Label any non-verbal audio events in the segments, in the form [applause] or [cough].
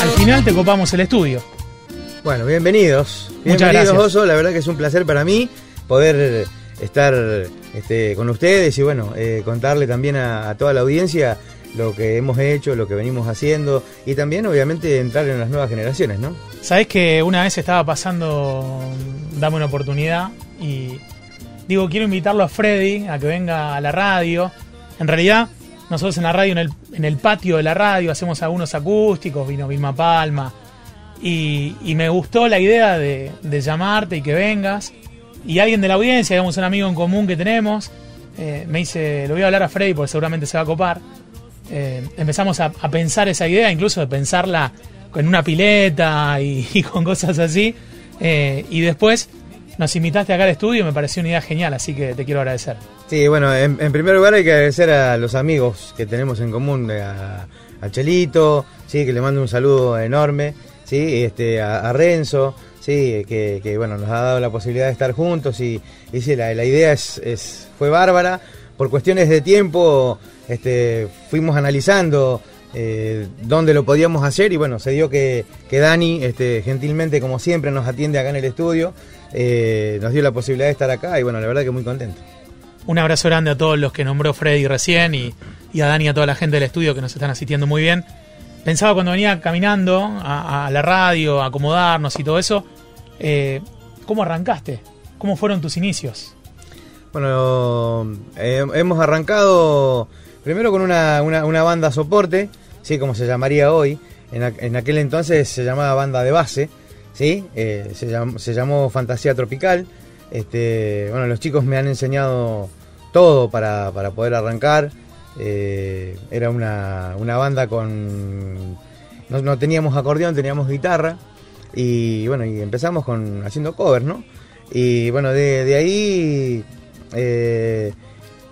Al final te copamos el estudio. Bueno, bienvenidos. Muchas Bienvenidos, gracias. Oso. La verdad que es un placer para mí poder estar este, con ustedes y bueno, eh, contarle también a, a toda la audiencia lo que hemos hecho, lo que venimos haciendo y también obviamente entrar en las nuevas generaciones, ¿no? Sabés que una vez estaba pasando Dame una oportunidad y digo, quiero invitarlo a Freddy a que venga a la radio. En realidad, nosotros en la radio, en el, patio de la radio, hacemos algunos acústicos, vino Vilma Palma. Y, me gustó la idea de, llamarte y que vengas. Y alguien de la audiencia, digamos, un amigo en común que tenemos, eh, me dice, lo voy a hablar a Freddy porque seguramente se va a copar. Eh, empezamos a, pensar esa idea, incluso de pensarla con una pileta y, [laughs] y con cosas así. Eh, y después nos invitaste acá al estudio y me pareció una idea genial, así que te quiero agradecer. Sí, bueno, en, primer lugar hay que agradecer a los amigos que tenemos en común, eh, a, Chelito, sí, que le mando un saludo enorme, sí, este, a, Renzo, sí, que, que, bueno, nos ha dado la posibilidad de estar juntos y, y sí, la, idea es- fue bárbara. Por cuestiones de tiempo, este, fuimos analizando eh, dónde lo podíamos hacer y bueno, se dio que, que Dani, este, gentilmente como siempre, nos atiende acá en el estudio, eh, nos dio la posibilidad de estar acá y bueno, la verdad que muy contento. Un abrazo grande a todos los que nombró Freddy recién y, a Dani y a toda la gente del estudio que nos están asistiendo muy bien. Pensaba cuando venía caminando a, la radio, a acomodarnos y todo eso, eh, ¿cómo arrancaste? ¿Cómo fueron tus inicios? Bueno, eh, hemos arrancado primero con una, banda soporte, sí, como se llamaría hoy. En, aqu- en aquel entonces se llamaba banda de base, sí, Eh, se llamó Fantasía Tropical. Este, bueno, los chicos me han enseñado todo para, para poder arrancar. Eh, era una, una banda con no, no teníamos acordeón, teníamos guitarra y bueno, y empezamos con haciendo covers, ¿no? Y bueno, de, de ahí eh,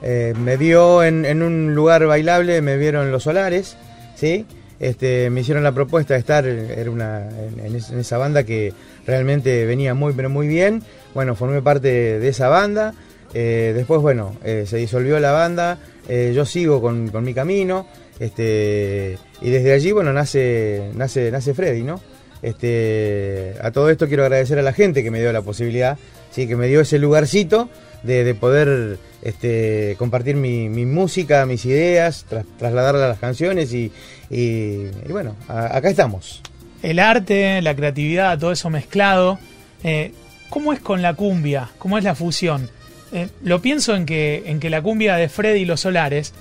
eh, me vio en, en un lugar bailable, me vieron los solares, ¿sí? Este, me hicieron la propuesta de estar era una, en, en es- en esa banda que realmente venía muy, pero muy bien. Bueno, formé parte de esa banda. Eh, después, bueno, eh, se disolvió la banda. eh, yo sigo con, con mi camino. Este, y desde allí, bueno, nace, nace, nace Freddy, ¿no? Este, a todo esto quiero agradecer a la gente que me dio la posibilidad, sí, que me dio ese lugarcito de, de poder este, compartir mi, mi música, mis ideas, tras- trasladarla a las canciones y, y- bueno, acá estamos. El arte, la creatividad, todo eso mezclado. ¿Cómo es con la cumbia? ¿Cómo es la fusión? Eh, lo pienso en que, en que la cumbia de Freddy y los Solares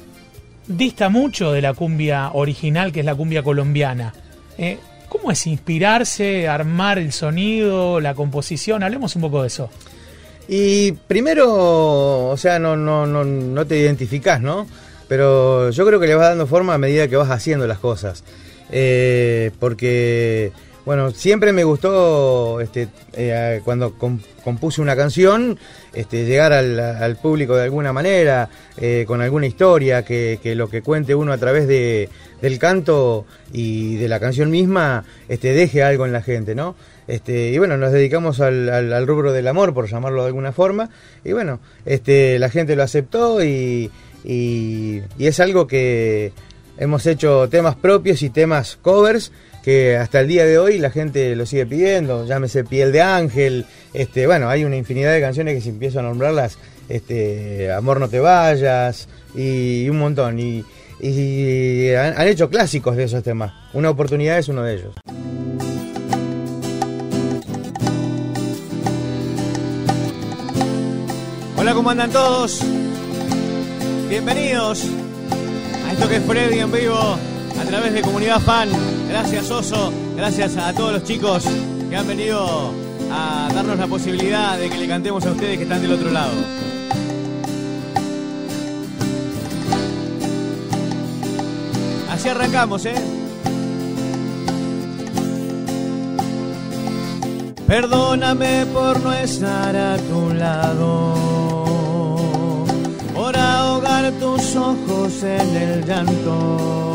dista mucho de la cumbia original, que es la cumbia colombiana. Eh, ¿Cómo es inspirarse, armar el sonido, la composición? Hablemos un poco de eso. Y primero, o sea, no, no, no, te identificás, ¿no? Pero yo creo que le vas dando forma a medida que vas haciendo las cosas. Eh, porque, bueno, siempre me gustó, este, eh, cuando com- compuse una canción, este, llegar al, público de alguna manera, eh, con alguna historia, que, que lo que cuente uno a través de, del canto y de la canción misma, este, deje algo en la gente, ¿no? Este, y bueno, nos dedicamos al, al- rubro del amor, por llamarlo de alguna forma. Y bueno, este, la gente lo aceptó y- y es algo que hemos hecho temas propios y temas covers que hasta el día de hoy la gente lo sigue pidiendo. Llámese Piel de Ángel. Este, bueno, hay una infinidad de canciones que si empiezo a nombrarlas, este, Amor no te vayas y, un montón. Y, han, han hecho clásicos de esos temas. Una oportunidad es uno de ellos. Hola, ¿cómo andan todos? Bienvenidos a esto que es Freddy en vivo través de Comunidad Fan. Gracias Oso, gracias a todos los chicos que han venido a darnos la posibilidad de que le cantemos a ustedes que están del otro lado. Así arrancamos, ¿eh? Perdóname por no estar a tu lado, por ahogar tus ojos en el llanto.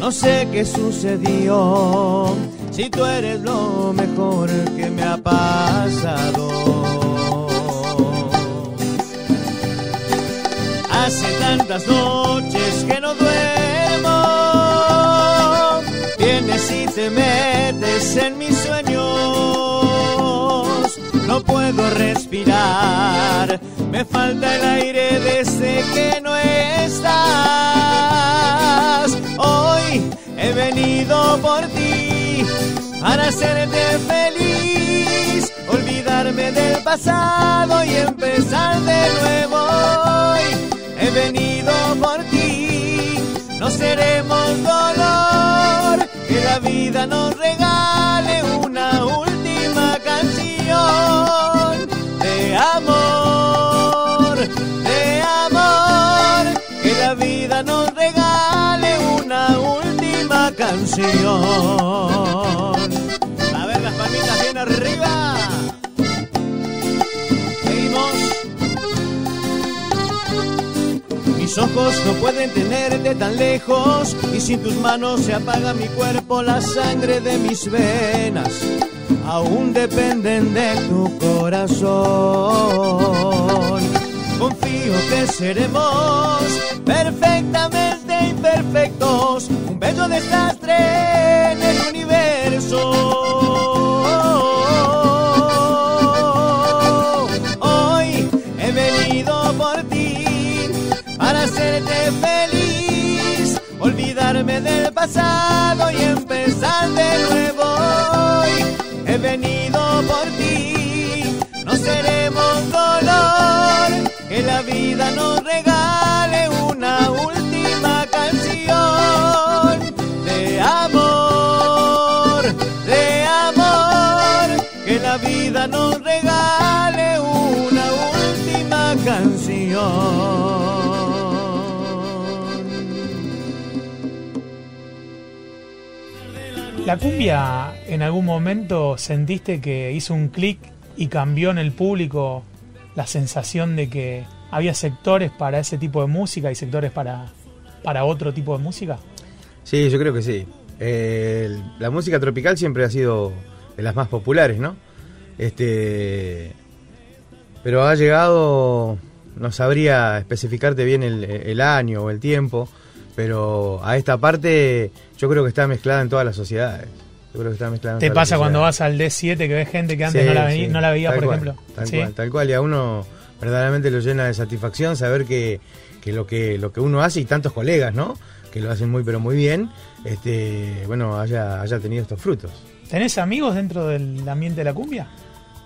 No sé qué sucedió, si tú eres lo mejor que me ha pasado. Hace tantas noches que no duermo, te metes en mis sueños. No puedo respirar, me falta el aire desde que no estás. Hoy he venido por ti para hacerte feliz, olvidarme del pasado y empezar de nuevo. Hoy he venido por ti, no seremos dolor, que la vida nos regale una última canción de amor, canción. A ver las palmitas bien arriba. Seguimos. Mis ojos no pueden tenerte tan lejos y sin tus manos se apaga mi cuerpo, la sangre de mis venas aún dependen de tu corazón. Confío que seremos perfectamente imperfectos, un bello en el universo. Hoy he venido por ti para hacerte feliz, olvidarme del pasado y empezar de nuevo. Hoy he venido por ti, no seremos dolor, que la vida nos regale ¿La cumbia en algún momento sentiste que hizo un clic y cambió en el público la sensación de que había sectores para ese tipo de música y sectores para, para otro tipo de música? Sí, yo creo que sí. Eh, la música tropical siempre ha sido de las más populares, ¿no? Este, pero ha llegado, no sabría especificarte bien el año o el tiempo, pero a esta parte yo creo que está mezclada en todas las sociedades. Yo creo que está mezclada en ¿Te todas las pasa cuando vas al D7 que ves gente que antes Sí, no, la veni- sí, no la veía, por cual, ejemplo? Tal ¿Sí? cual, tal cual, y a uno verdaderamente lo llena de satisfacción saber que, que lo que lo que uno hace y tantos colegas, ¿no? Que lo hacen muy pero muy bien, este, bueno, haya, haya tenido estos frutos. ¿Tenés amigos dentro del ambiente de la cumbia?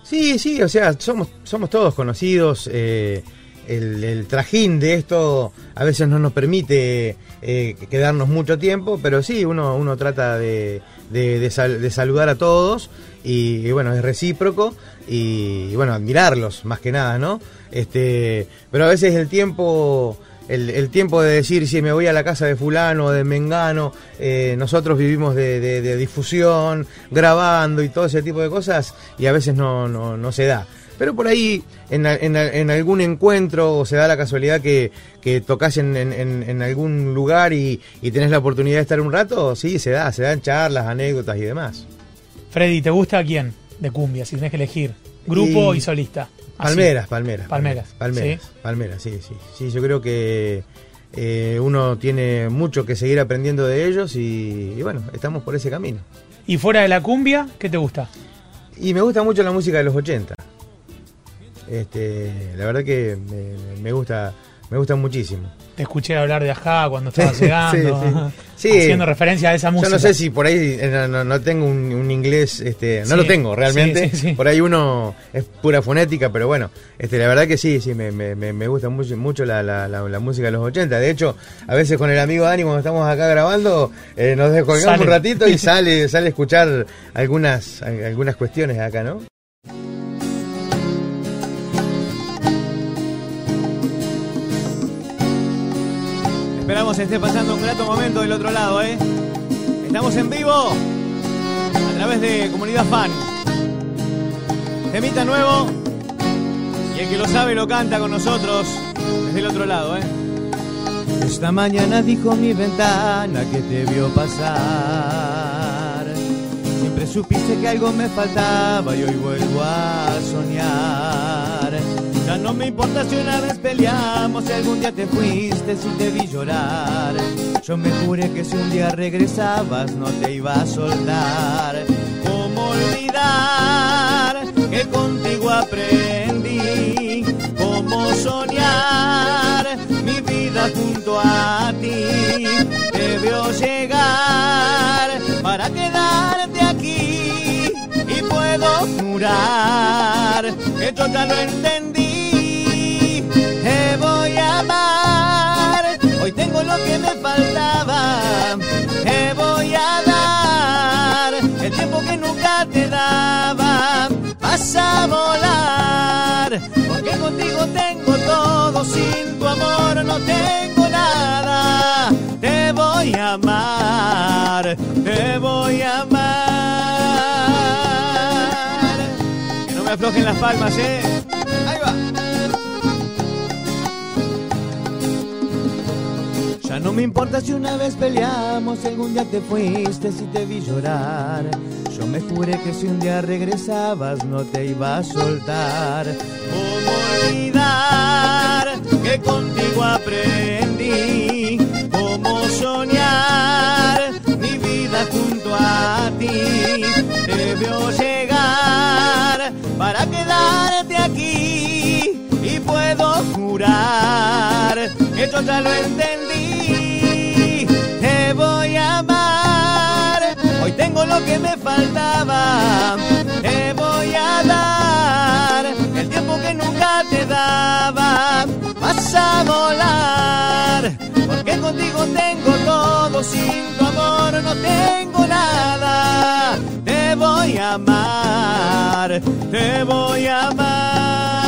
Sí, sí, o sea, somos, somos todos conocidos. eh, el, el trajín de esto a veces no nos permite eh, quedarnos mucho tiempo, pero sí, uno, uno trata de, de- de sal- de saludar a todos y, bueno, es recíproco y, bueno, admirarlos más que nada, ¿no? Este, pero a veces el tiempo... El, tiempo de decir si me voy a la casa de fulano o de mengano, eh, nosotros vivimos de, de- de difusión, grabando y todo ese tipo de cosas y a veces no, no, no se da. Pero por ahí, en, algún encuentro, o se da la casualidad que, que tocas en, algún lugar y, y tenés la oportunidad de estar un rato, sí, se da, se dan charlas, anécdotas y demás. Freddy, ¿te gusta quién de cumbia? Si tenés que elegir. Grupo y, Y- solista. Así. Palmeras, palmeras. Palmeras, Palmeras, sí. palmeras, sí, sí. Sí, yo creo que eh, uno tiene mucho que seguir aprendiendo de ellos y, y bueno, estamos por ese camino. Y fuera de la cumbia, ¿qué te gusta? Y me gusta mucho la música de los 80. Este, la verdad que me, me gusta, me gusta muchísimo. Te escuché hablar de Ajá cuando estabas [laughs] llegando, sí. Sí. haciendo referencia a esa música. Yo no sé si por ahí eh, no, no- no tengo un, un inglés, este, no lo tengo realmente. Por ahí uno es pura fonética, pero bueno, este, la verdad que sí, sí, me, me, me- gusta mucho, mucho la, la, la- la música de los 80. De hecho, a veces con el amigo Dani, cuando estamos acá grabando, eh, nos descolgamos un ratito y [laughs] sale, sale a escuchar algunas, algunas cuestiones acá, ¿no? Esperamos esté pasando un grato momento del otro lado, ¿eh? Estamos en vivo a través de Comunidad Fan. Temita nuevo y el que lo sabe lo canta con nosotros desde el otro lado, ¿eh? Esta mañana dijo mi ventana que te vio pasar. Siempre supiste que algo me faltaba y hoy vuelvo a soñar. Ya no me importa si una vez peleamos, si algún día te fuiste, si te vi llorar. Yo me juré que si un día regresabas no te iba a soltar. ¿Cómo olvidar que contigo aprendí? ¿Cómo soñar mi vida junto a ti? Te veo llegar que yo ya lo entendí. Te voy a amar, hoy tengo lo que me faltaba. Te voy a dar el tiempo que nunca te daba. Vas a volar, porque contigo tengo todo, sin tu amor no tengo nada. Te voy a amar, te voy a amar. Aflojen las palmas, eh. Ahí va. Ya no me importa si una vez peleamos, si algún día te fuiste, si te vi llorar. Yo me juré que si un día regresabas no te iba a soltar. ¿Cómo olvidar que contigo aprendí? ¿Cómo soñar mi vida junto a ti? Te veo jurar que yo ya lo entendí. Te voy a amar, hoy tengo lo que me faltaba. Te voy a dar el tiempo que nunca te daba. Vas a volar, porque contigo tengo todo, sin tu amor no tengo nada. Te voy a amar, te voy a amar.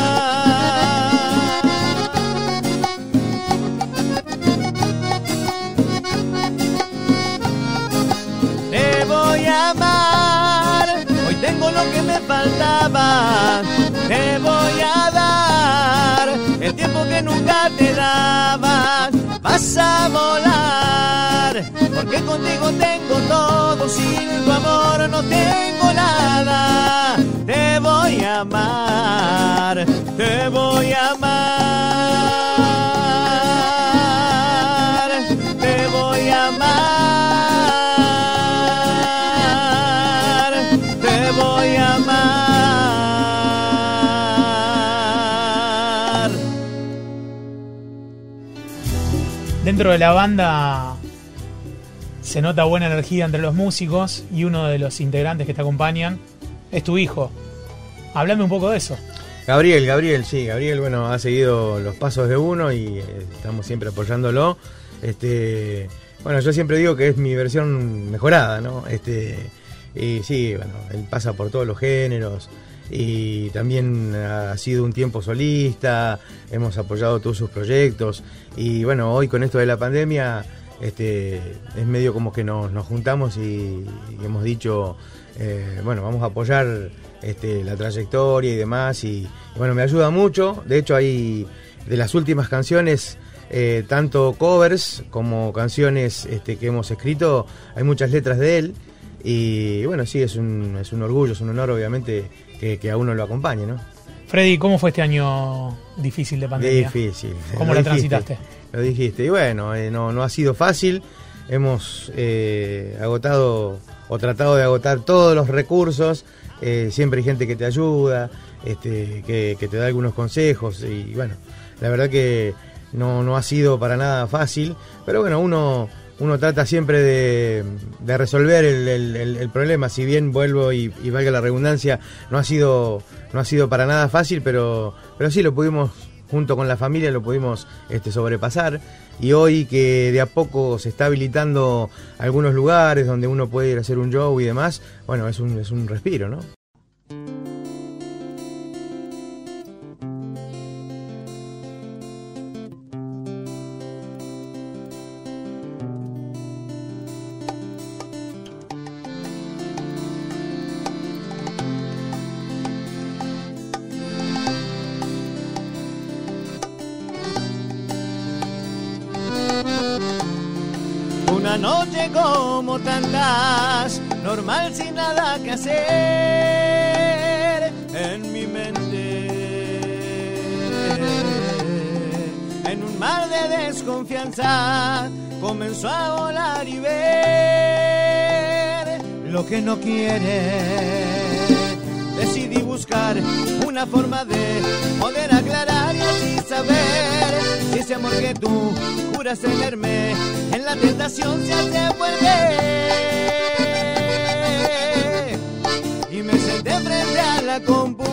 Te voy a dar el tiempo que nunca te daba. Vas a volar, porque contigo tengo todo, sin tu amor no tengo nada. Te voy a amar, te voy a amar, Dentro de la banda se nota buena energía entre los músicos y uno de los integrantes que te acompañan es tu hijo. Háblame un poco de eso. Gabriel, Gabriel, sí, Gabriel, bueno, ha seguido los pasos de uno y eh, estamos siempre apoyándolo. Este, bueno, yo siempre digo que es mi versión mejorada, ¿no? Este, y sí, bueno, él pasa por todos los géneros y también ha sido un tiempo solista, hemos apoyado todos sus proyectos y bueno, hoy con esto de la pandemia, este, es medio como que nos, nos juntamos y, hemos dicho, eh, bueno, vamos a apoyar este, la trayectoria y demás. Y, y bueno, me ayuda mucho. De hecho, hay de las últimas canciones, eh, tanto covers como canciones este, que hemos escrito, hay muchas letras de él. Y bueno, sí, es un, es un orgullo, es un honor, obviamente, que, que a uno lo acompañe, ¿no? Freddy, ¿cómo fue este año difícil de pandemia? Difícil. ¿Cómo Lo la dijiste, transitaste? Lo dijiste. Y bueno, eh, no, no ha sido fácil. Hemos eh, agotado o tratado de agotar todos los recursos. Eh, siempre hay gente que te ayuda, este, que, que te da algunos consejos. Y bueno, la verdad que no, no ha sido para nada fácil. Pero bueno, uno, uno trata siempre de, resolver el, problema. Si bien vuelvo y, y valga la redundancia, no ha sido, no ha sido para nada fácil, pero, pero sí lo pudimos junto con la familia lo pudimos este, sobrepasar y hoy que de a poco se está habilitando algunos lugares donde uno puede ir a hacer un show y demás, bueno, es un, es un respiro, ¿no? Nada que hacer en mi mente. En un mar de desconfianza comenzó a volar y ver lo que no quiere. Decidí buscar una forma de poder aclarar y así saber si ese amor que tú juras tenerme en la tentación se hace vuelve senté frente a la compu.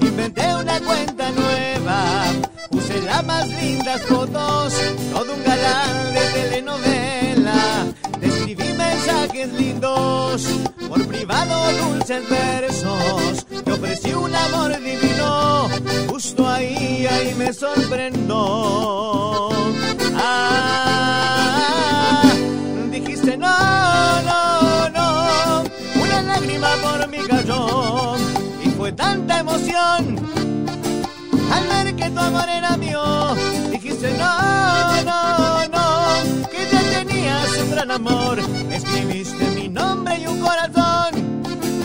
Inventé una cuenta nueva, puse las más lindas fotos, todo un galán de telenovela. Te escribí mensajes lindos, por privado dulces versos. Te ofrecí un amor divino, justo ahí, ahí me sorprendió. Ah, tanta emoción al ver que tu amor era mío. Dijiste no, no, no, que ya tenías un gran amor. Escribiste mi nombre y un corazón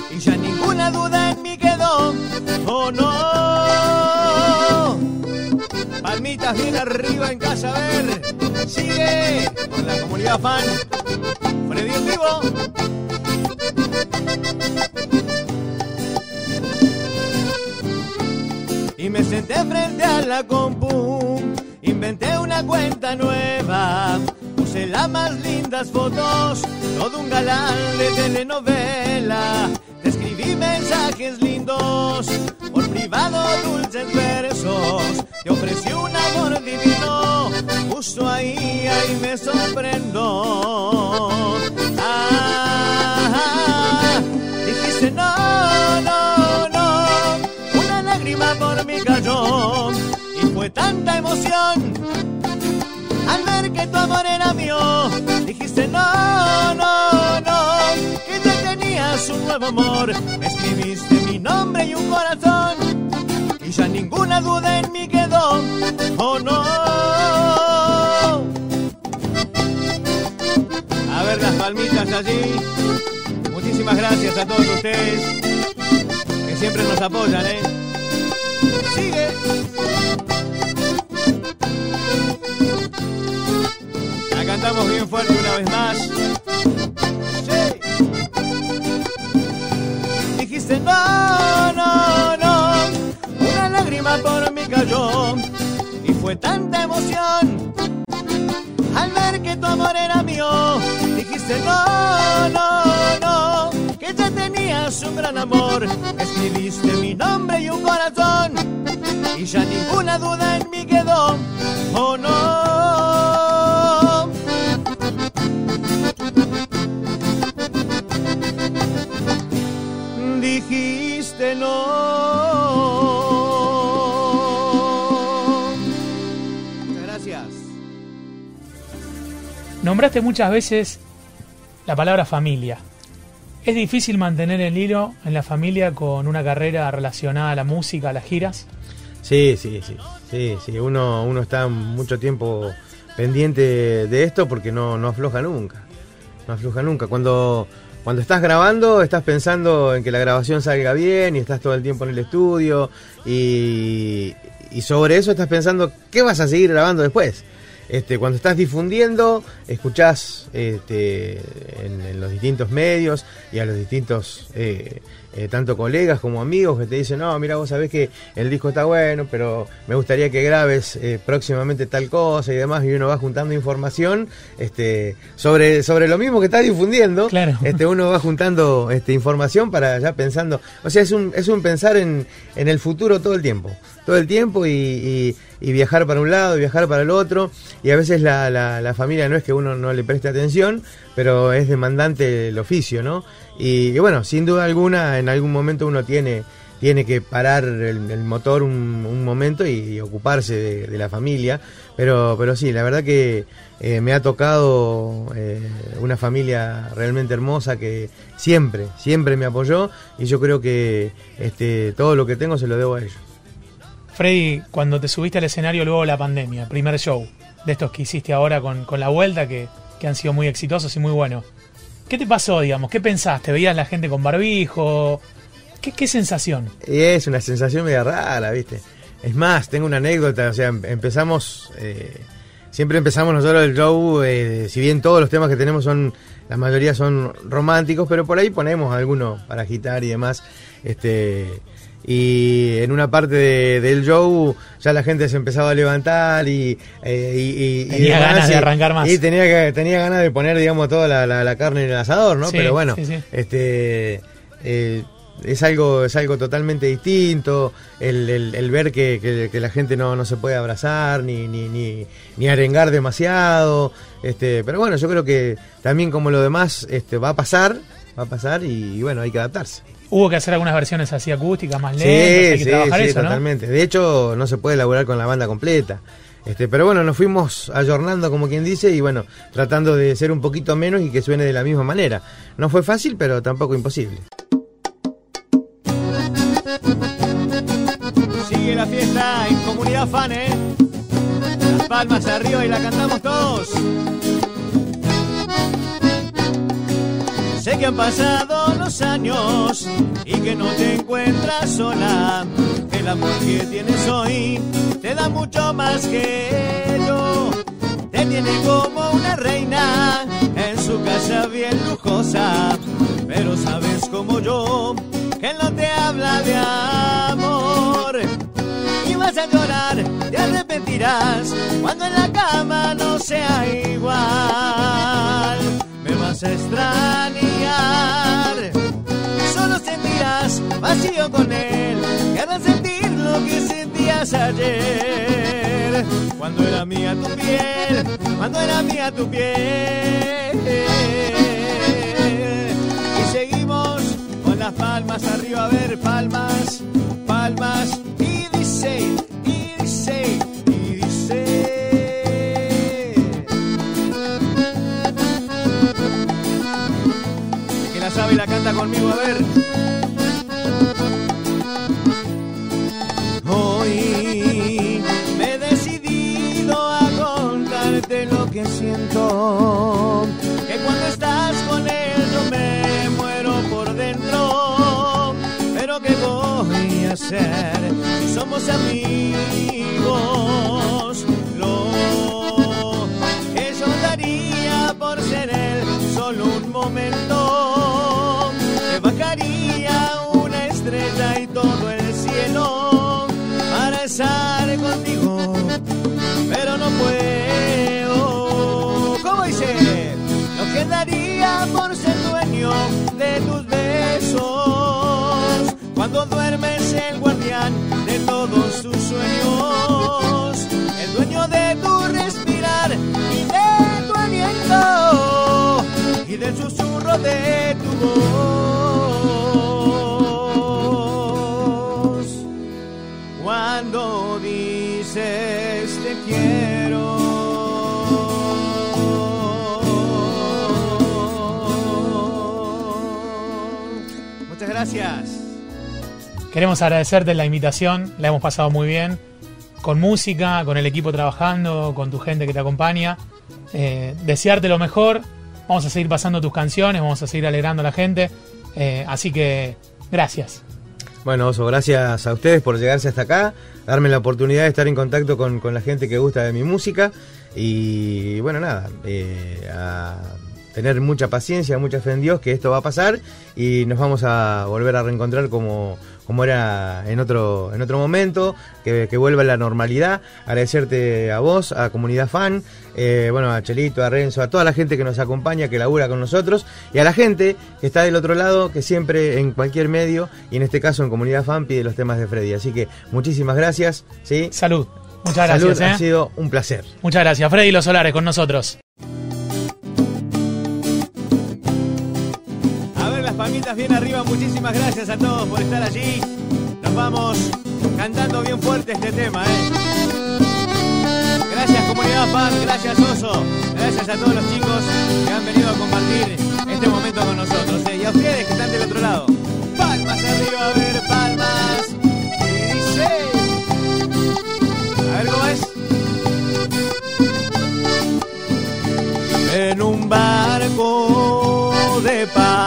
y ya ninguna duda en mí quedó. Oh no. Palmitas bien arriba en casa, a ver. Sigue con la comunidad fan. Freddy en vivo. Y me senté frente a la compu. Inventé una cuenta nueva, puse las más lindas fotos, todo un galán de telenovela. Te escribí mensajes lindos, por privado dulces versos. Te ofrecí un amor divino, justo ahí, ahí me sorprendo. Ah, al ver que tu amor era mío. Dijiste no, no, no, que ya tenías un nuevo amor. Me escribiste mi nombre y un corazón y ya ninguna duda en mí quedó. Oh no. A ver las palmitas allí. Muchísimas gracias a todos ustedes que siempre nos apoyan, ¿eh? Sigue. Tanta emoción al ver que tu amor era mío. Dijiste no, no, no, que ya tenías un gran amor. Escribiste mi nombre y un corazón, y ya ninguna duda en mí quedó. Oh no. Dijiste no. Nombraste muchas veces la palabra familia. ¿Es difícil mantener el hilo en la familia con una carrera relacionada a la música, a las giras? Sí, sí, sí, sí, sí. Uno, uno está mucho tiempo pendiente de esto porque no, no afloja nunca. No afloja nunca. Cuando, cuando estás grabando, estás pensando en que la grabación salga bien y estás todo el tiempo en el estudio y, y sobre eso estás pensando qué vas a seguir grabando después. Este, cuando estás difundiendo, escuchás este, en, en los distintos medios y a los distintos, eh, eh, tanto colegas como amigos que te dicen, no, mira, vos sabés que el disco está bueno, pero me gustaría que grabes eh, próximamente tal cosa y demás, y uno va juntando información este, sobre, sobre lo mismo que estás difundiendo. Claro. Este, uno va juntando este, información para ya pensando, o sea, es un, es un pensar en, en el futuro todo el tiempo, todo el tiempo y, y- y viajar para un lado, viajar para el otro, y a veces la, la, la familia no es que uno no le preste atención, pero es demandante el oficio, ¿no? Y, y bueno, sin duda alguna, en algún momento uno tiene, tiene que parar el, motor un, momento y, ocuparse de, de la familia, pero, pero sí, la verdad que eh, me ha tocado eh, una familia realmente hermosa que siempre, siempre me apoyó y yo creo que este, todo lo que tengo se lo debo a ellos. Freddy, cuando te subiste al escenario luego de la pandemia, primer show, de estos que hiciste ahora con, con la vuelta, que, que han sido muy exitosos y muy buenos. ¿Qué te pasó, digamos? ¿Qué pensaste? ¿Veías la gente con barbijo? ¿Qué, qué sensación? Es una sensación media rara, ¿viste? Es más, tengo una anécdota, o sea, em- empezamos, eh, siempre empezamos nosotros el show, eh, si bien todos los temas que tenemos son, la mayoría son románticos, pero por ahí ponemos algunos para agitar y demás, este, y en una parte de- del show ya la gente se empezaba a levantar y, eh, y- y- y Tenía ganas de arrancar más. Y tenía, que, tenía ganas de poner, digamos, toda la, la- la carne en el asador, ¿no? Sí, pero bueno, sí, sí. este eh, es algo es algo totalmente distinto el, el- el ver que, que- que la gente no, no se puede abrazar ni, ni, ni, ni arengar demasiado este pero bueno yo creo que también como lo demás este va a pasar va a pasar y bueno hay que adaptarse Hubo que hacer algunas versiones así acústicas, más lentas, sí hay que sí trabajar sí eso, ¿no? totalmente de hecho no se puede elaborar con la banda completa este, pero bueno, nos fuimos ayornando, como quien dice, y bueno, tratando de ser un poquito menos y que suene de la misma manera. No fue fácil, pero tampoco imposible. Sigue la fiesta en comunidad fan, ¿eh? Las palmas arriba y la cantamos todos. Sé que han pasado los años y que no te encuentras sola. El amor que tienes hoy te da mucho más que yo. Te tiene como una reina en su casa bien lujosa. Pero sabes como yo que no te habla de amor. Y vas a llorar, te arrepentirás cuando en la cama no sea igual. Vas extrañar, solo sentirás vacío con él. Y harás sentir lo que sentías ayer. Cuando era mía tu piel, cuando era mía tu piel. Y seguimos con las palmas arriba, a ver, palmas, palmas. Conmigo, a ver. Hoy me he decidido a contarte lo que siento. Que cuando estás con él yo me muero por dentro. Pero ¿qué voy a hacer si somos amigos? Daría por ser dueño de tus besos. Cuando duermes, el guardián de todos tus sueños, el dueño de tu respirar y de tu aliento y del susurro de tu voz. Cuando gracias. Queremos agradecerte la invitación, la hemos pasado muy bien, con música, con el equipo trabajando, con tu gente que te acompaña. Eh, desearte lo mejor, vamos a seguir pasando tus canciones, vamos a seguir alegrando a la gente. Eh, así que, gracias. Bueno, Oso, gracias a ustedes por llegarse hasta acá, darme la oportunidad de estar en contacto con, con la gente que gusta de mi música y bueno, nada, eh, a tener mucha paciencia, mucha fe en Dios que esto va a pasar y nos vamos a volver a reencontrar como, como era en otro, en otro momento, que, que vuelva la normalidad. Agradecerte a vos, a Comunidad Fan, eh, bueno, a Chelito, a Renzo, a toda la gente que nos acompaña, que labura con nosotros y a la gente que está del otro lado, que siempre en cualquier medio y en este caso en Comunidad Fan pide los temas de Freddy. Así que muchísimas gracias, ¿sí? Salud. Muchas Salud, gracias. ha ¿eh? sido un placer. Muchas gracias. Freddy Los Solares con nosotros. Bien arriba, muchísimas gracias a todos por estar allí. Nos vamos cantando bien fuerte este tema, ¿eh? Gracias comunidad fan, gracias Oso, gracias a todos los chicos que han venido a compartir este momento con nosotros. ¿eh? Y a ustedes que están del otro lado. Palmas arriba, a ver, palmas. Y dice... A es. En un barco de papel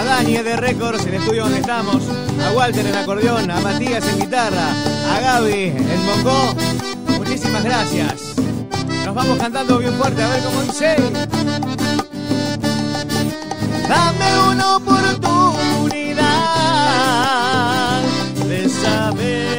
a Dani de Records, el estudio donde estamos, a Walter en acordeón, a Matías en guitarra, a Gaby en bongó. Muchísimas gracias. Nos vamos cantando bien fuerte, a ver cómo dice. Dame una oportunidad de saber